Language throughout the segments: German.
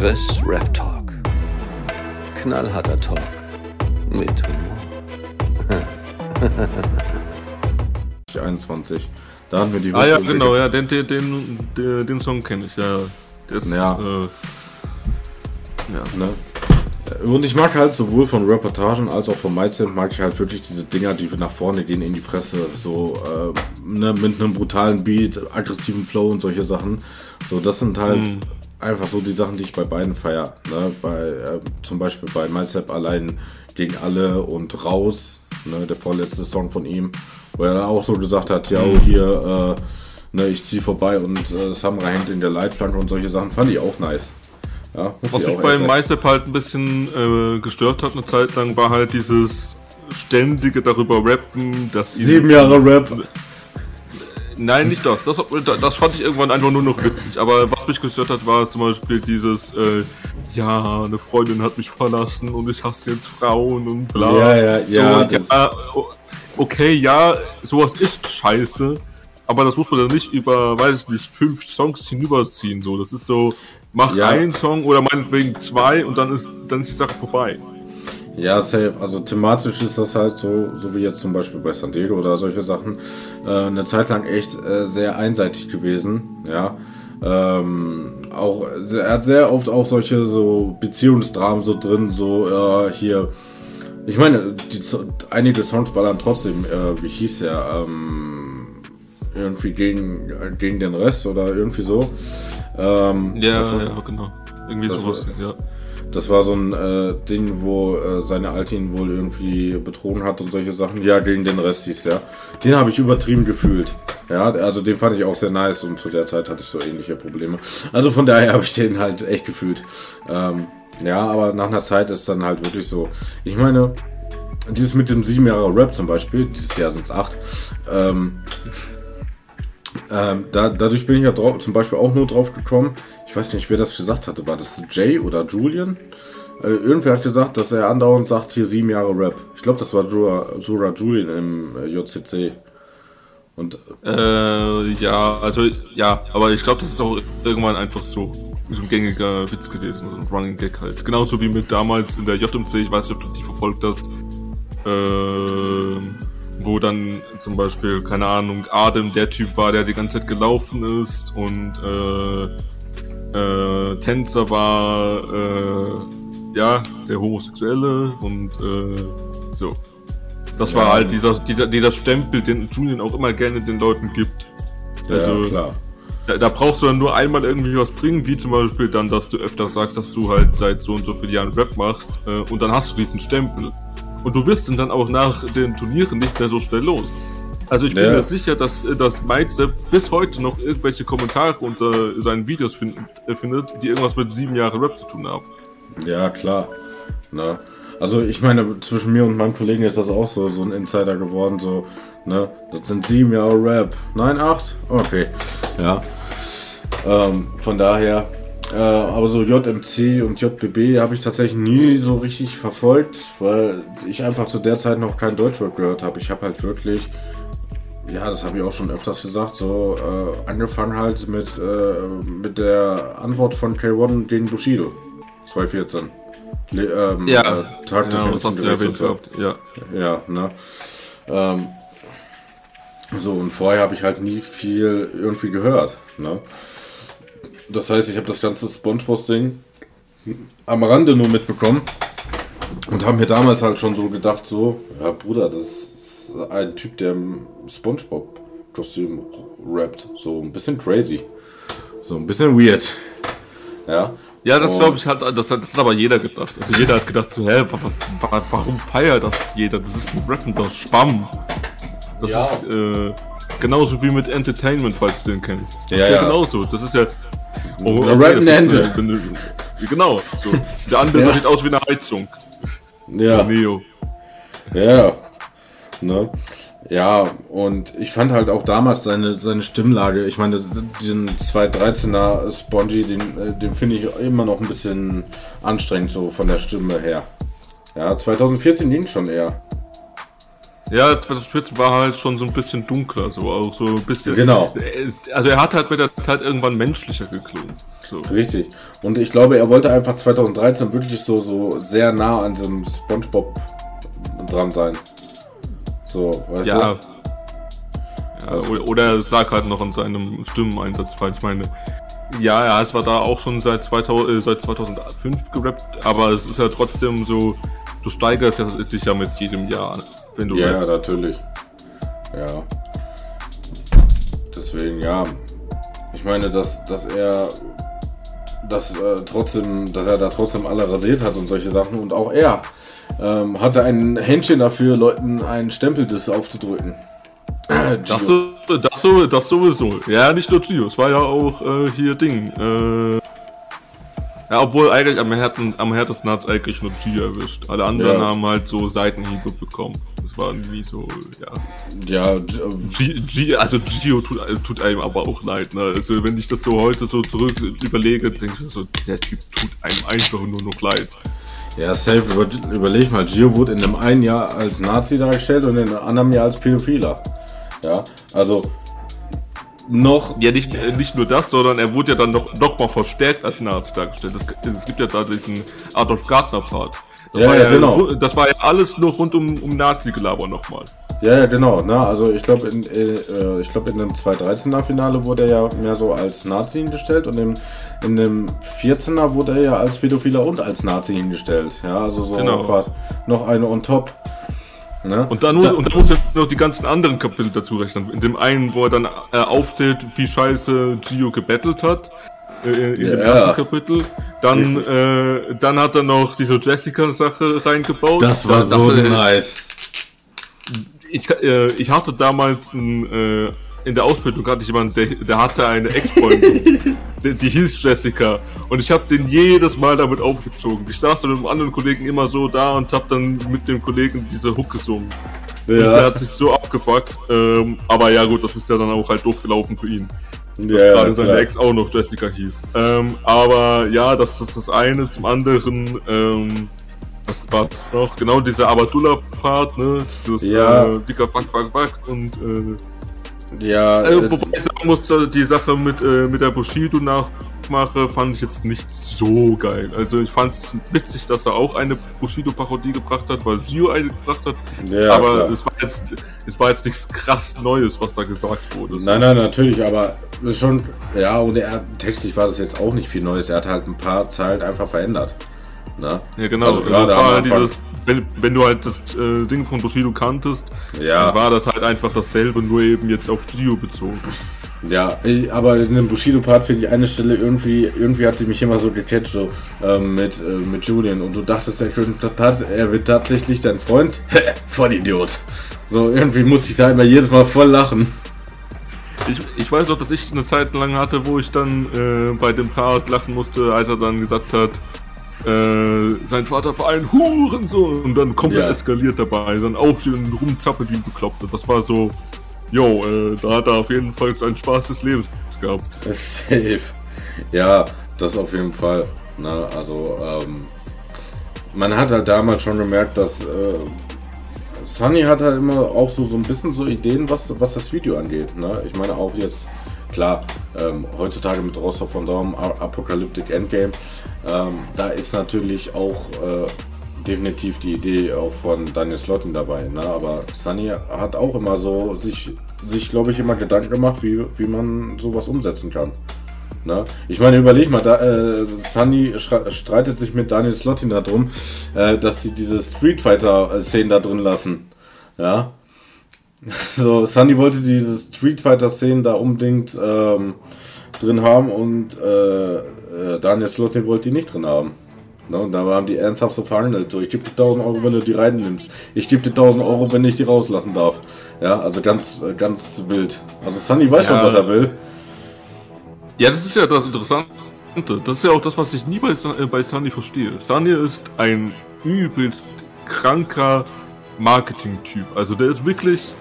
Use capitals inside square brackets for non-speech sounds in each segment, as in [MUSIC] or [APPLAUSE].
Chris Rap Talk. Knallharter Talk mit Humor. [LAUGHS] 21. Da hatten wir die Ah ja, genau, ja, den, den, den, den, den Song kenne ich, ja. Der ist, Ja. Äh, ja. Ne? Und ich mag halt sowohl von Reportagen als auch von Mindset mag ich halt wirklich diese Dinger, die nach vorne gehen in die Fresse, so äh, ne, mit einem brutalen Beat, aggressiven Flow und solche Sachen. So, das sind halt Mhm. Einfach so die Sachen, die ich bei beiden feier. Ne? Bei, äh, zum Beispiel bei Mindset allein gegen alle und raus, ne? der vorletzte Song von ihm, wo er dann auch so gesagt hat, ja, oh, hier, äh, ne, ich zieh vorbei und äh, Samurai hängt in der Leitplanke und solche Sachen fand ich auch nice. Ja, Was ich mich bei Meister halt ein bisschen äh, gestört hat eine Zeit lang, war halt dieses ständige darüber rappen, dass Sieben Jahre Rap. Nein, nicht das. das. Das fand ich irgendwann einfach nur noch witzig. Aber was mich gestört hat, war zum Beispiel dieses, äh, ja, eine Freundin hat mich verlassen und ich hasse jetzt Frauen und bla. Ja, ja, ja, So, ja o- okay, ja, sowas ist scheiße. Aber das muss man dann nicht über, weiß ich nicht, fünf Songs hinüberziehen. So, das ist so, mach Ja. einen Song oder meinetwegen zwei und dann ist, dann ist die Sache vorbei. Ja, safe. Also thematisch ist das halt so, so wie jetzt zum Beispiel bei Sandero oder solche Sachen, äh, eine Zeit lang echt äh, sehr einseitig gewesen. Ja. Ähm, auch er hat sehr oft auch solche so Beziehungsdramen so drin, so äh, hier. Ich meine, die, einige Songs ballern trotzdem, äh, wie hieß der, ähm, irgendwie gegen, gegen den Rest oder irgendwie so. Ähm, Ja, war- ja, genau. Irgendwie sowas, war- ja. Das war so ein äh, Ding, wo äh, seine Alte ihn wohl irgendwie betrogen hat und solche Sachen. Ja, gegen den Rest hieß der. Den habe ich übertrieben gefühlt. Ja, also den fand ich auch sehr nice und zu der Zeit hatte ich so ähnliche Probleme. Also von daher habe ich den halt echt gefühlt. Ähm, ja, aber nach einer Zeit ist dann halt wirklich so. Ich meine, dieses mit dem sieben Jahre Rap zum Beispiel, dieses Jahr sind es acht. Ähm, ähm, da, dadurch bin ich ja zum Beispiel auch nur drauf gekommen. Ich weiß nicht, wer das gesagt hatte. War das Jay oder Julian? Äh, irgendwer hat gesagt, dass er andauernd sagt, hier sieben Jahre Rap. Ich glaube, das war Jura, Jura Julian im äh, JCC. Und Äh, ja, also ja, aber ich glaube, das ist auch irgendwann einfach so, so ein gängiger Witz gewesen, so ein Running Gag halt. Genauso wie mit damals in der JMC, ich weiß nicht, ob du die verfolgt hast, äh, wo dann zum Beispiel, keine Ahnung, Adem der Typ war, der die ganze Zeit gelaufen ist und äh, äh, Tänzer war, äh, ja, der Homosexuelle und äh, so. Das war Ja. halt dieser, dieser, dieser Stempel, den Julian auch immer gerne den Leuten gibt. Also, ja, klar. Da, da brauchst du dann nur einmal irgendwie was bringen, wie zum Beispiel dann, dass du öfter sagst, dass du halt seit so und so vielen Jahren Rap machst äh, und dann hast du diesen Stempel. Und du wirst ihn dann auch nach den Turnieren nicht mehr so schnell los. Also ich bin Ja. mir sicher, dass, dass Mindstep bis heute noch irgendwelche Kommentare unter seinen Videos find, äh, findet, die irgendwas mit sieben Jahren Rap zu tun haben. Ja, klar. Ne? Also ich meine, zwischen mir und meinem Kollegen ist das auch so, so ein Insider geworden, so, ne? Das sind sieben Jahre Rap. Nein, acht? Okay. Ja. Ähm, von daher, äh, aber so JMC und JBB habe ich tatsächlich nie so richtig verfolgt, weil ich einfach zu der Zeit noch kein Deutschrap gehört habe. Ich habe halt wirklich, ja, das habe ich auch schon öfters gesagt, so äh, angefangen halt mit, äh, mit der Antwort von K1 gegen Bushido. 2014. Le ähm, äh, Tag des ja, du ja gehabt. Ja. Ja, ne? Ähm, so, und vorher habe ich halt nie viel irgendwie gehört, ne? Das heißt, ich habe das ganze Spongebob-Ding am Rande nur mitbekommen und habe mir damals halt schon so gedacht, so, ja Bruder, das ist ein Typ, der im Spongebob-Kostüm rappt. So ein bisschen crazy. So ein bisschen weird. Ja. Ja, das glaube ich hat, das, hat- das hat aber jeder gedacht. Also jeder hat gedacht so, hä, wa, wa, wa, warum feiert das jeder? Das ist ein rappender Schwamm. Das Ja. ist äh, genauso wie mit Entertainment, falls du den kennst. Das Ja, ist ja. genauso. Das ist ja. Oh, okay, ist Ente. Genau, so. Der andere Ja. sieht aus wie eine Heizung. Ja. Neo. Ja. Ne? Ja, und ich fand halt auch damals seine, seine Stimmlage, ich meine, diesen 213er Spongy, den, äh, den finde ich immer noch ein bisschen anstrengend so von der Stimme her. Ja, 2014 ging schon eher. Ja, 2014 war halt schon so ein bisschen dunkler, so auch so ein bisschen. Genau. Also er hat halt mit der Zeit irgendwann menschlicher geklungen. So. Richtig. Und ich glaube, er wollte einfach 2013 wirklich so, so sehr nah an diesem Spongebob dran sein. So, weißt Ja. du? ja Also- oder- Oder es lag halt noch an seinem Stimmeneinsatz, weil ich meine, ja, er hat zwar da auch schon seit, 2000, äh, seit 2005 gerappt, aber es ist ja trotzdem so, du steigerst ja dich ja mit jedem Jahr, wenn du Ja, rappst. natürlich. Ja. Deswegen, ja. Ich meine, dass, dass er dass, äh, trotzdem, dass er da trotzdem alle rasiert hat und solche Sachen. Und auch er ähm, hatte ein Händchen dafür, Leuten einen Stempel des aufzudrücken. Das, Gio. so, das, so, das sowieso. Ja, nicht nur Gio, es war ja auch äh, hier Ding. Äh, ja, obwohl eigentlich am, härten, am härtesten hat es eigentlich nur Gio erwischt. Alle anderen Ja. haben halt so Seitenhiebe bekommen. Das war nie so, ja. Ja, G- G, also Gio tut, tut einem aber auch leid, ne? Also wenn ich das so heute so zurück überlege, denke ich so, der Typ tut einem einfach nur noch leid. Ja, safe. Über, überleg mal, Gio wurde in einem einen Jahr als Nazi dargestellt und in einem anderen Jahr als Pädophiler. Ja, also noch Ja, nicht, äh, nicht nur das, sondern er wurde ja dann noch, noch mal verstärkt als Nazi dargestellt. Es, es gibt ja da diesen Adolf Gardner-Part. Das, Ja, war ja, ja, genau. das war ja alles nur rund um, um Nazi-Gelaber nochmal. Ja, ja, genau. Ne? Also ich glaube, in, äh, äh, ich glaub, in dem 213er Finale wurde er ja mehr so als Nazi hingestellt und im, in dem 14er wurde er ja als Pädophiler und als Nazi hingestellt. Ja, also so Genau. quasi noch eine on top. Ne? Und dann, muss, und dann muss er noch die ganzen anderen Kapitel dazu rechnen. In dem einen, wo er dann äh, aufzählt, wie scheiße Gio gebettelt hat. Äh, in dem Ja. ersten Kapitel. Dann, äh, dann hat er noch diese Jessica-Sache reingebaut. das war Da- so äh, nice. ich, äh, ich hatte damals ein, äh, in der Ausbildung hatte ich jemanden, der, der hatte eine Ex-Freundin, [LAUGHS] die, die hieß Jessica. Und ich habe den jedes Mal damit aufgezogen. Ich saß dann mit einem anderen Kollegen immer so da und habe dann mit dem Kollegen diese Hook gesungen. Und der Ja, hat sich so abgefuckt. Ähm, aber ja gut, das ist ja dann auch halt doof gelaufen für ihn. Dass ja, gerade seine. Ex auch noch Jessica hieß. Ähm, aber ja, das ist das eine. Zum anderen, ähm, was war das noch? Genau dieser Abadullah-Part, ne? Dieses Ja. äh, dicker Fuck, Fuck, Fuck und äh, Ja, äh, äh, wobei ich sagen muss, die Sache mit, äh, mit der Bushido-Nachmache fand ich jetzt nicht so geil. Also ich fand es witzig, dass er auch eine Bushido-Parodie gebracht hat, weil Gio eine gebracht hat. ja, aber klar. es war, jetzt, es war jetzt nichts krass Neues, was da gesagt wurde. Nein, nein, natürlich, aber schon, ja, und er, textlich war das jetzt auch nicht viel Neues. Er hat halt ein paar Zeilen einfach verändert. Ne? Ja, genau. Also Also gerade das am war dieses, wenn, wenn du halt das äh, Ding von Bushido kanntest, Ja. dann war das halt einfach dasselbe, nur eben jetzt auf Gio bezogen. Ja, ich, aber in dem Bushido-Part finde ich eine Stelle irgendwie, irgendwie hat die mich immer so gecatcht, so ähm, mit, äh, mit Julian. Und du dachtest, er, könnte, er wird tatsächlich dein Freund? [LAUGHS] Voll Idiot. So, irgendwie musste ich da immer jedes Mal voll lachen. Ich, ich weiß auch, dass ich eine Zeit lang hatte, wo ich dann äh, bei dem Part lachen musste, als er dann gesagt hat, äh, sein Vater war ein Hurensohn und dann komplett Ja. eskaliert dabei, dann aufsteht und rumzappelt wie ein Bekloppter. Das war so, yo, äh, da hat er auf jeden Fall seinen Spaß des Lebens gehabt. [LAUGHS] Safe. Ja, das auf jeden Fall. Ne, also, ähm, man hat halt damals schon gemerkt, dass äh, Sunny hat halt immer auch so, so ein bisschen so Ideen, was, was das Video angeht. Ne? Ich meine auch jetzt, klar, ähm, heutzutage mit Roster von Daum, A- Apocalyptic Endgame, ähm, da ist natürlich auch äh, definitiv die Idee auch von Daniel Slotin dabei. Ne? Aber Sunny hat auch immer so sich, sich glaube ich, immer Gedanken gemacht, wie, wie man sowas umsetzen kann. Ne? Ich meine, überleg mal, da, äh, Sunny streitet sich mit Daniel Slotin darum, äh, dass sie diese Street Fighter-Szenen da drin lassen. Ja. [LAUGHS] So, Sunny wollte diese Street Fighter-Szenen da unbedingt ähm, drin haben und äh, äh, Daniel Slotin wollte die nicht drin haben. Ne? Und da haben die ernsthaft so verhandelt. So, ich gebe dir 1000 Euro, wenn du die reinnimmst. Ich gebe dir 1000 Euro, wenn ich die rauslassen darf. Ja, also ganz, äh, ganz wild. Also Sunny weiß Ja. schon, was er will. Ja, das ist ja das Interessante. Das ist ja auch das, was ich nie bei, äh, bei Sunny verstehe. Sunny ist ein übelst kranker Marketing-Typ. Also der ist wirklich,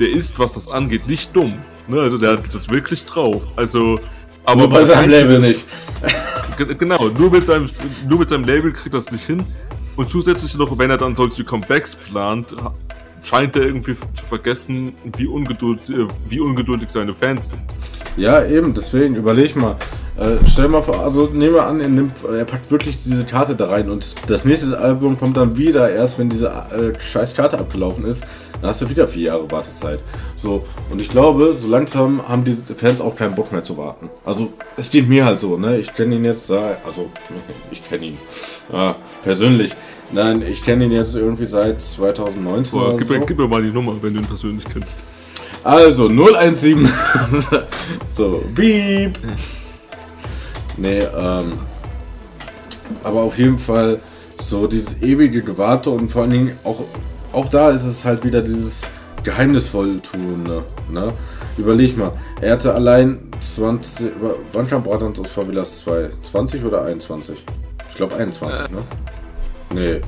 der ist, was das angeht, nicht dumm. Ne? Also der hat das wirklich drauf. Also, aber Nur bei seinem Label nicht. Ge- Genau, nur mit, seinem, nur mit seinem Label kriegt das nicht hin. Und zusätzlich noch, wenn er dann solche Comebacks plant, scheint er irgendwie zu vergessen, wie, ungeduld, äh, wie ungeduldig seine Fans sind. Ja, eben, deswegen überleg mal. Äh, stell mal vor, also nehmen wir an, er, nimmt, er packt wirklich diese Karte da rein und das nächste Album kommt dann wieder erst, wenn diese äh, scheiß Karte abgelaufen ist. Dann hast du wieder vier Jahre Wartezeit. So, und ich glaube, so langsam haben die Fans auch keinen Bock mehr zu warten. Also, es geht mir halt so, ne? Ich kenne ihn jetzt, also, [LAUGHS] ich kenne ihn äh, persönlich. Nein, ich kenne ihn jetzt irgendwie seit 2019. Boah, gib, so. gib mir mal die Nummer, wenn du ihn persönlich kennst. Also 017. [LAUGHS] so, beep. Nee, ähm. Aber auf jeden Fall so dieses ewige Gewarte und vor allen Dingen auch, auch da ist es halt wieder dieses geheimnisvoll tun. Ne? ne? Überleg mal, er hatte allein 20. Wann kam Bratans aus Favelas 2? 20 oder 21? Ich glaube 21, äh. ne? Nee.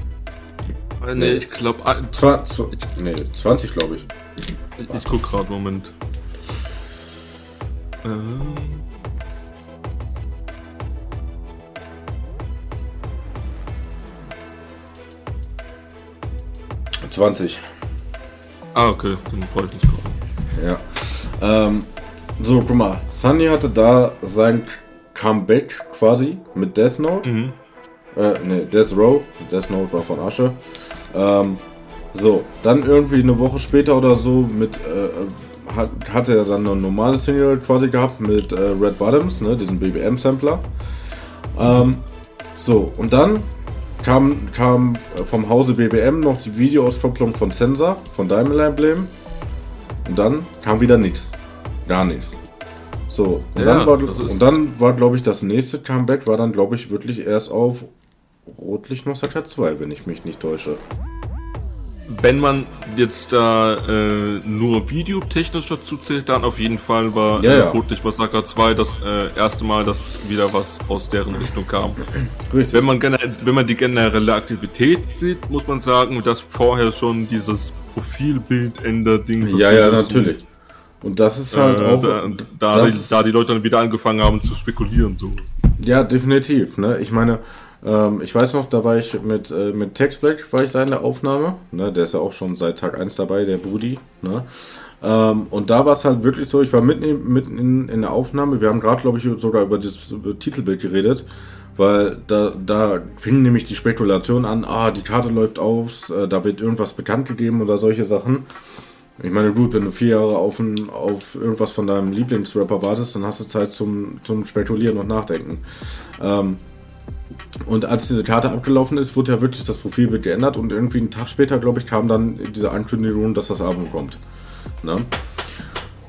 Äh, nee, ich glaube. Nee, 20 glaube ich. Ich, ich guck gerade, Moment. Ähm. 20. Ah, okay, dann brauche ich nicht gucken. Ja. Ähm, so, guck mal. Sunny hatte da sein Comeback quasi mit Death Note. Mhm. Äh, ne, Death Row. Death Note war von Asche. Ähm, so, dann irgendwie eine Woche später oder so mit, äh, hat, hatte er dann eine normale Single quasi gehabt mit äh, Red Bottoms, ne, diesen BBM-Sampler. Ähm, so, und dann kam, kam vom Hause BBM noch die Videoauskopplung von Sensor, von Diamond Emblem. Und dann kam wieder nichts. Gar nichts. So, und ja, dann war, und dann war glaube ich, das nächste Comeback war dann, glaube ich, wirklich erst auf Rotlicht Massaker 2, wenn ich mich nicht täusche wenn man jetzt da äh, nur videotechnisch dazu zählt, dann auf jeden Fall war ja, äh, ja. Todlich Massaker 2 das äh, erste Mal, dass wieder was aus deren Richtung kam. Richtig. Wenn man, wenn man die generelle Aktivität sieht, muss man sagen, dass vorher schon dieses Profilbild-Änder-Ding Ja, ja, natürlich. Und das ist halt äh, auch. Da, da, die, da die Leute dann wieder angefangen haben zu spekulieren. so. Ja, definitiv. Ne? Ich meine, ähm, ich weiß noch, da war ich mit, äh, mit Tex Black, war ich da in der Aufnahme. Ne? Der ist ja auch schon seit Tag 1 dabei, der Budi. Ne? Ähm, und da war es halt wirklich so, ich war mitten, in, mitten in, in der Aufnahme. Wir haben gerade, glaube ich, sogar über das Titelbild geredet. Weil da, da fing nämlich die Spekulation an, ah, die Karte läuft auf, äh, da wird irgendwas bekannt gegeben oder solche Sachen. Ich meine, gut, wenn du vier Jahre auf, ein, auf irgendwas von deinem Lieblingsrapper wartest, dann hast du Zeit zum, zum Spekulieren und Nachdenken. Ähm, und als diese Karte abgelaufen ist, wurde ja wirklich das Profilbild geändert und irgendwie einen Tag später, glaube ich, kam dann diese Ankündigung, dass das Album kommt. Ne?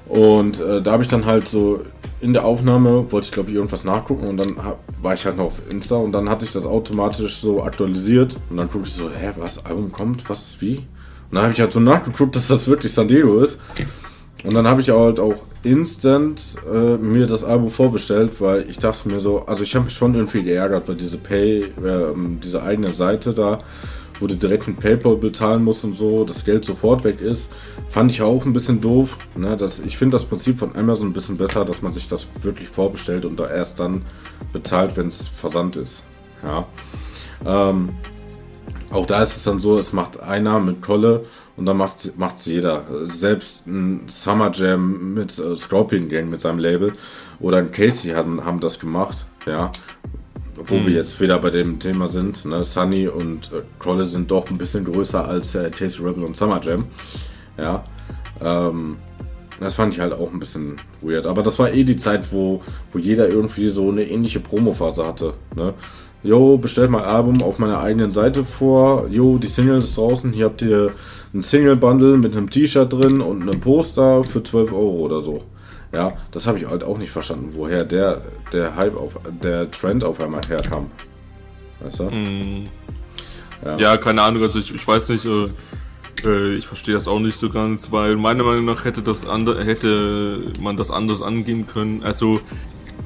Und äh, da habe ich dann halt so in der Aufnahme, wollte ich glaube ich irgendwas nachgucken und dann hab, war ich halt noch auf Insta und dann hat sich das automatisch so aktualisiert und dann gucke ich so, hä, was, Album kommt, was, wie? Und dann habe ich halt so nachgeguckt, dass das wirklich San Diego ist. Und dann habe ich halt auch instant äh, mir das Album vorbestellt, weil ich dachte mir so, also ich habe mich schon irgendwie geärgert, weil diese Pay, äh, diese eigene Seite da, wo du direkt mit PayPal bezahlen musst und so, das Geld sofort weg ist, fand ich auch ein bisschen doof. Ne? Das, ich finde das Prinzip von Amazon ein bisschen besser, dass man sich das wirklich vorbestellt und da erst dann bezahlt, wenn es versandt ist. Ja. Ähm, auch da ist es dann so, es macht einer mit Kolle und dann macht es jeder. Selbst ein Summer Jam mit äh, Scorpion Gang mit seinem Label oder ein Casey haben, haben das gemacht, ja. Wo mhm. wir jetzt wieder bei dem Thema sind. Ne? Sunny und äh, Krolle sind doch ein bisschen größer als äh, Casey Rebel und Summer Jam. Ja. Ähm, das fand ich halt auch ein bisschen weird. Aber das war eh die Zeit, wo, wo jeder irgendwie so eine ähnliche Promophase hatte. Ne? Jo, bestellt mein Album auf meiner eigenen Seite vor. Jo, die Single ist draußen. Hier habt ihr ein Single-Bundle mit einem T-Shirt drin und einem Poster für 12 Euro oder so. Ja, das habe ich halt auch nicht verstanden, woher der, der Hype auf, der Trend auf einmal herkam. Weißt du? Mm. Ja. ja. keine Ahnung, also ich, ich weiß nicht, äh, äh, ich verstehe das auch nicht so ganz, weil meiner Meinung nach hätte das andere, hätte man das anders angehen können. Also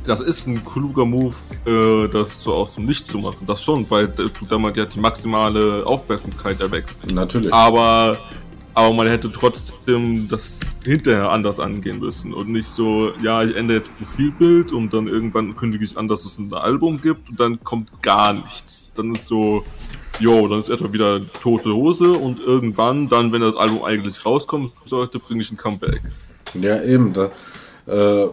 das ist ein kluger Move, äh, das so aus dem Licht zu machen. Das schon, weil du damit ja die maximale Aufmerksamkeit erwächst. Natürlich. Aber, aber man hätte trotzdem das hinterher anders angehen müssen und nicht so, ja, ich ändere jetzt Profilbild und dann irgendwann kündige ich an, dass es ein Album gibt und dann kommt gar nichts. Dann ist so, jo, dann ist erstmal wieder tote Hose und irgendwann, dann, wenn das Album eigentlich rauskommen sollte, bringe ich ein Comeback. Ja, eben. Da, äh,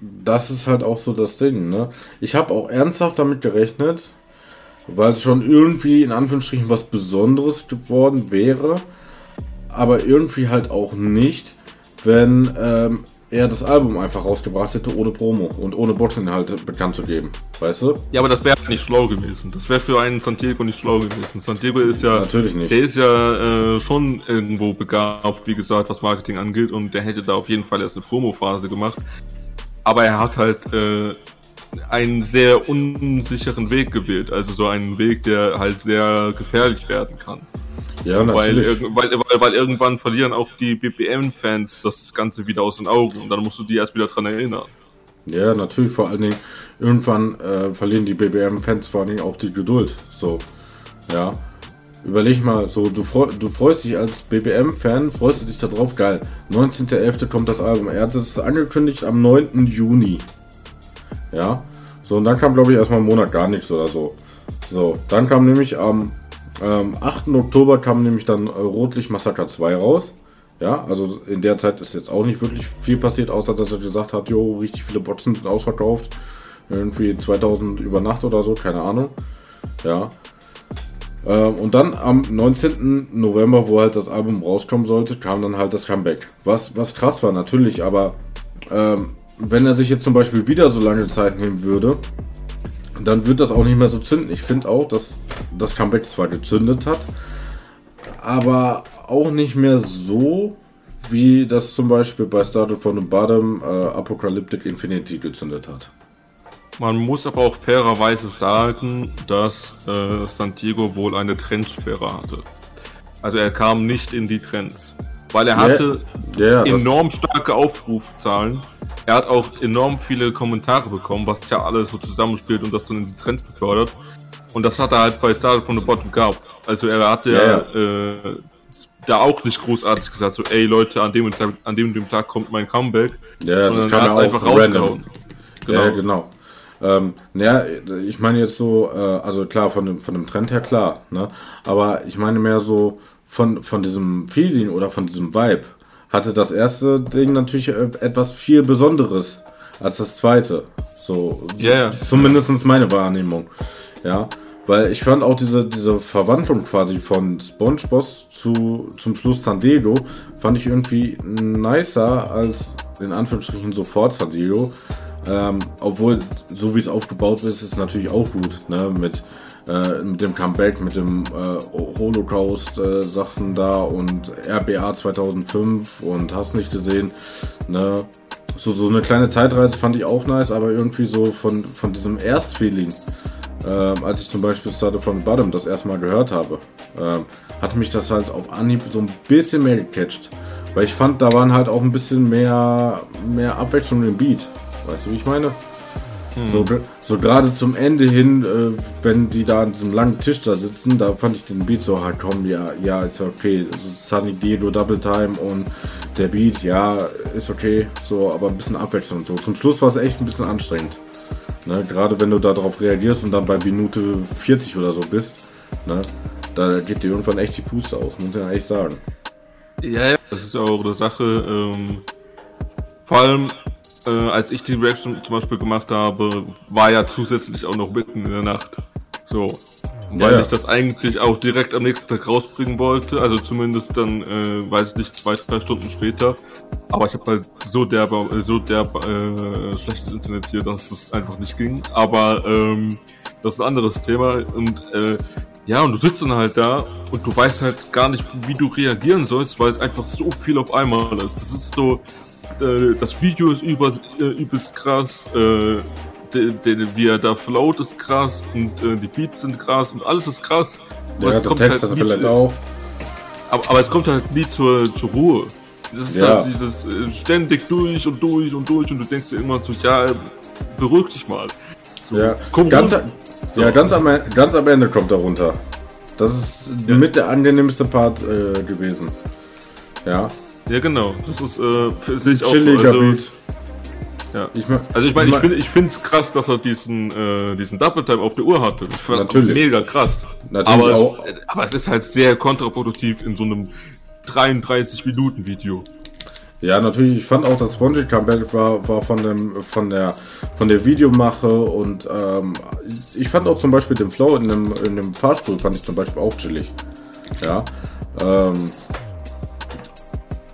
das ist halt auch so das Ding, ne? Ich habe auch ernsthaft damit gerechnet, weil es schon irgendwie in Anführungsstrichen was Besonderes geworden wäre, aber irgendwie halt auch nicht, wenn ähm, er das Album einfach rausgebracht hätte ohne Promo und ohne Boxinhalte bekannt zu geben, weißt du? Ja, aber das wäre nicht schlau gewesen. Das wäre für einen Santiago nicht schlau gewesen. Santiago ist ja, Natürlich nicht. der ist ja äh, schon irgendwo begabt, wie gesagt, was Marketing angeht und der hätte da auf jeden Fall erst eine Promo-Phase gemacht. Aber er hat halt äh, einen sehr unsicheren Weg gewählt, also so einen Weg, der halt sehr gefährlich werden kann. Ja, Weil, weil, weil, weil irgendwann verlieren auch die BPM-Fans das Ganze wieder aus den Augen und dann musst du die erst wieder dran erinnern. Ja, natürlich, vor allen Dingen, irgendwann äh, verlieren die BBM-Fans vor allen Dingen auch die Geduld. So, ja. Überleg mal, so, du, freu, du freust dich als BBM-Fan, freust du dich darauf, geil. 19.11. kommt das Album. Er hat es angekündigt am 9. Juni. Ja. So, und dann kam, glaube ich, erstmal einen Monat gar nichts oder so. So, dann kam nämlich am ähm, 8. Oktober kam nämlich dann äh, Rotlicht Massaker 2 raus. Ja, also in der Zeit ist jetzt auch nicht wirklich viel passiert, außer dass er gesagt hat, jo, richtig viele Boxen sind ausverkauft. Irgendwie 2000 über Nacht oder so, keine Ahnung. Ja. Ähm, und dann am 19. November, wo halt das Album rauskommen sollte, kam dann halt das Comeback. Was, was krass war, natürlich, aber ähm, wenn er sich jetzt zum Beispiel wieder so lange Zeit nehmen würde, dann wird das auch nicht mehr so zünden. Ich finde auch, dass das Comeback zwar gezündet hat, aber auch nicht mehr so, wie das zum Beispiel bei Started from the Bottom äh, Apocalyptic Infinity gezündet hat. Man muss aber auch fairerweise sagen, dass äh, Santiago wohl eine Trendsperre hatte. Also er kam nicht in die Trends. Weil er hatte das- enorm starke Aufrufzahlen. Er hat auch enorm viele Kommentare bekommen, was ja alles so zusammenspielt und das dann in die Trends befördert. Und das hat er halt bei Started from the Bottom gehabt. Also er hatte Ja, ja, Äh, da auch nicht großartig gesagt, so ey Leute, an dem, und Tag, an dem, dem Tag kommt mein Comeback. Ja, das kam er auch einfach random. rausgehauen. Genau. Ja, genau. Ähm, naja, ich meine jetzt so, äh, also klar, von dem, von dem Trend her klar, ne? Aber ich meine mehr so von, von diesem Feeling oder von diesem Vibe hatte das erste Ding natürlich äh, etwas viel Besonderes als das zweite. So, ja. zumindest meine Wahrnehmung. Ja. Weil ich fand auch diese, diese Verwandlung quasi von SpongeBob zu, zum Schluss San Diego, fand ich irgendwie nicer als in Anführungsstrichen sofort San Diego. Ähm, obwohl, so wie es aufgebaut ist, ist es natürlich auch gut, ne? Mit, äh, mit dem Comeback, mit dem äh, Holocaust-Sachen da und RBA 2005 und hast nicht gesehen, ne? So, so eine kleine Zeitreise fand ich auch nice, aber irgendwie so von, von diesem Erstfeeling, ähm, als ich zum Beispiel Started from the Bottom das erste Mal gehört habe, ähm, hat mich das halt auf Anhieb so ein bisschen mehr gecatcht. Weil ich fand, da waren halt auch ein bisschen mehr, mehr Abwechslung im Beat. Weißt du, wie ich meine? So, ge- so gerade zum Ende hin, äh, wenn die da an diesem langen Tisch da sitzen, da fand ich den Beat so, ah, komm, ja, ja, ist okay. So Sunny Diego Double Time und der Beat, ja, ist okay. So, aber ein bisschen Abwechslung. So, zum Schluss war es echt ein bisschen anstrengend. Ne, gerade wenn du darauf reagierst und dann bei Minute 40 oder so bist, ne, da geht dir irgendwann echt die Puste aus, muss ich ja echt sagen. Ja, ja. Das ist auch eine Sache. Ähm, vor allem, äh, als ich die Reaction zum Beispiel gemacht habe, war ja zusätzlich auch noch mitten in der Nacht. So. Weil ja. ich das eigentlich auch direkt am nächsten Tag rausbringen wollte. Also zumindest dann, äh, weiß ich nicht, zwei, drei Stunden später. Aber ich habe halt so derb, äh, so derb äh, schlechtes Internet hier, dass es einfach nicht ging. Aber ähm, das ist ein anderes Thema. Und äh, ja, und du sitzt dann halt da und du weißt halt gar nicht, wie du reagieren sollst, weil es einfach so viel auf einmal ist. Das ist so, äh, das Video ist über, äh, übelst krass, äh, de, de, wie er da float ist krass und äh, die Beats sind krass und alles ist krass. Aber Ja, es der kommt Text halt vielleicht zu- auch. aber, aber es kommt halt nie zur, zur Ruhe. Das ist Ja. halt dieses äh, ständig durch und durch und durch und du denkst dir immer so, ja, beruhig dich mal. So, Ja, komm ganz, runter. ja ganz, am, ganz am Ende kommt er runter. Das ist Ja. mit der angenehmste Part äh, gewesen. Ja, Ja, genau. Das ist, äh, sehe ich auch so. Also. Ja. Ich mein, also ich meine, ich finde ich finde es krass, dass er diesen äh, diesen Double Time auf der Uhr hatte. Das war Natürlich. mega krass. Natürlich aber, auch. Es, aber es ist halt sehr kontraproduktiv in so einem 33 Minuten Video. Ja, natürlich. Ich fand auch, das Spongy Comeback war, war von, dem, von, der, von der Videomache und ähm, ich fand auch zum Beispiel den Flow in dem, in dem Fahrstuhl fand ich zum Beispiel auch chillig. Ja. Ähm,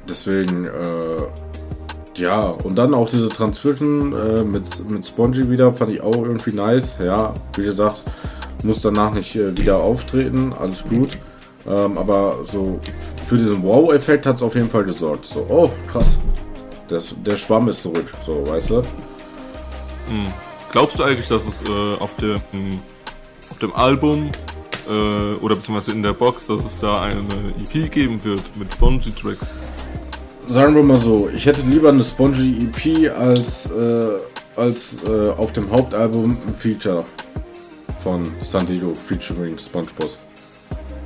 deswegen, äh, ja, und dann auch diese Transition äh, mit, mit Spongy wieder fand ich auch irgendwie nice. Ja, wie gesagt, muss danach nicht äh, wieder auftreten, alles gut. Ähm, aber so für diesen Wow-Effekt hat es auf jeden Fall gesorgt. So, oh, krass. Das, der Schwamm ist zurück, so, weißt du? Hm. Glaubst du eigentlich, dass es äh, auf, dem, auf dem Album äh, oder beziehungsweise in der Box, dass es da eine EP geben wird mit Spongy-Tracks? Sagen wir mal so, ich hätte lieber eine Spongy EP als, äh, als äh, auf dem Hauptalbum ein Feature von Santiago featuring SpongeBob.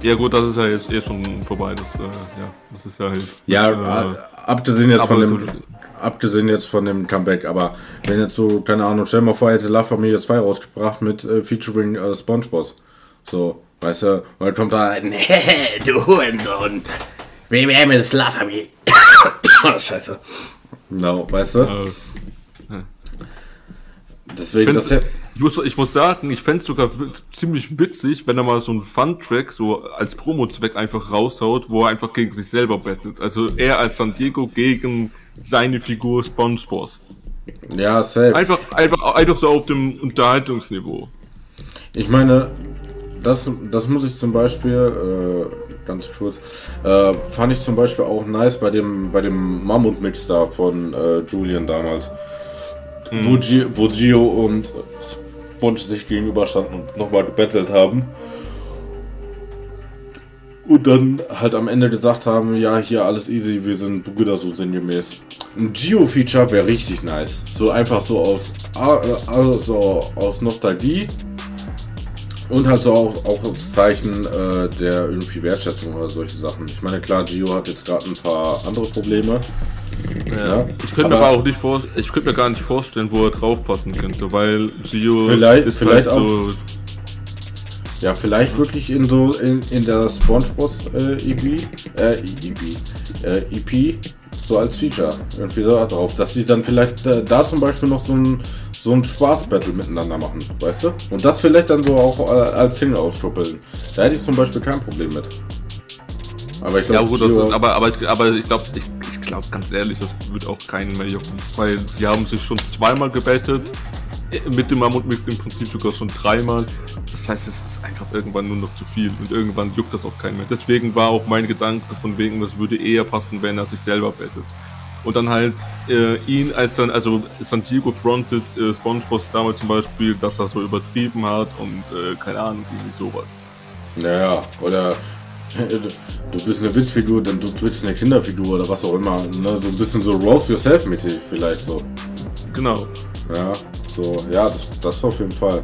Ja gut, das ist ja jetzt eh schon vorbei. Das, äh, ja, das ist ja jetzt. Ja, äh, abgesehen jetzt von dem, abgesehen jetzt von dem Comeback, aber wenn jetzt so, keine Ahnung, stell mal vor, hätte La Familie 2 rausgebracht mit äh, featuring äh, SpongeBob. So, weißt du, weil kommt da, nee, [LAUGHS] du Hurensohn. WWM ist La Familie. [LAUGHS] scheiße. No, weißt du? Uh, Deswegen, das ja ich muss, ich muss sagen, ich fände es sogar ziemlich witzig, wenn er mal so einen Fun-Track so als Promo-Zweck einfach raushaut, wo er einfach gegen sich selber bettelt. Also er als San Diego gegen seine Figur SpongeBob. Ja, safe. Einfach, einfach, einfach so auf dem Unterhaltungsniveau. Ich meine, das, das muss ich zum Beispiel, äh, ganz kurz, äh, fand ich zum Beispiel auch nice bei dem, bei dem Mammut-Mix da von äh, Julian damals. Mhm. Wo, Gio, wo Gio und Bund sich gegenüberstanden und nochmal gebettelt haben. Und dann halt am Ende gesagt haben, ja, hier alles easy, wir sind Brüder so sinngemäß. Ein Geo-Feature wäre richtig nice. So einfach so aus, also aus Nostalgie. Und halt so auch, auch als Zeichen äh, der irgendwie Wertschätzung oder solche Sachen. Ich meine, klar, Gio hat jetzt gerade ein paar andere Probleme. Ja. Ich könnte mir auch nicht vor, ich könnte mir gar nicht vorstellen, wo er draufpassen könnte, weil Gio vielleicht, ist vielleicht halt so. Ja, vielleicht wirklich in so in, in der SpongeBob äh, EP, äh, EP, äh, EP, so als Feature irgendwie da drauf, dass sie dann vielleicht äh, da zum Beispiel noch so ein so ein Spaß-Battle miteinander machen, weißt du? Und das vielleicht dann so auch äh, als Single auskoppeln. Da hätte ich zum Beispiel kein Problem mit. Aber ich glaube, ja, gut, das ist, aber, aber ich, aber ich glaube, ich, glaube ganz ehrlich, das wird auch keinen mehr jucken. Weil die haben sich schon zweimal gebettet. Mit dem Mammutmix im Prinzip sogar schon dreimal. Das heißt, es ist einfach irgendwann nur noch zu viel und irgendwann juckt das auch keinen mehr. Deswegen war auch mein Gedanke von wegen, das würde eher passen, wenn er sich selber bettet. Und dann halt äh, ihn als dann, also Santiago frontet äh, SpongeBob damals zum Beispiel, dass er so übertrieben hat und äh, keine Ahnung, irgendwie sowas. Naja, oder [LAUGHS] du bist eine Witzfigur, denn du trittst eine Kinderfigur oder was auch immer. Ne? So ein bisschen so Roast Yourself-mäßig vielleicht so. Genau. Ja, so, ja, das, das auf jeden Fall.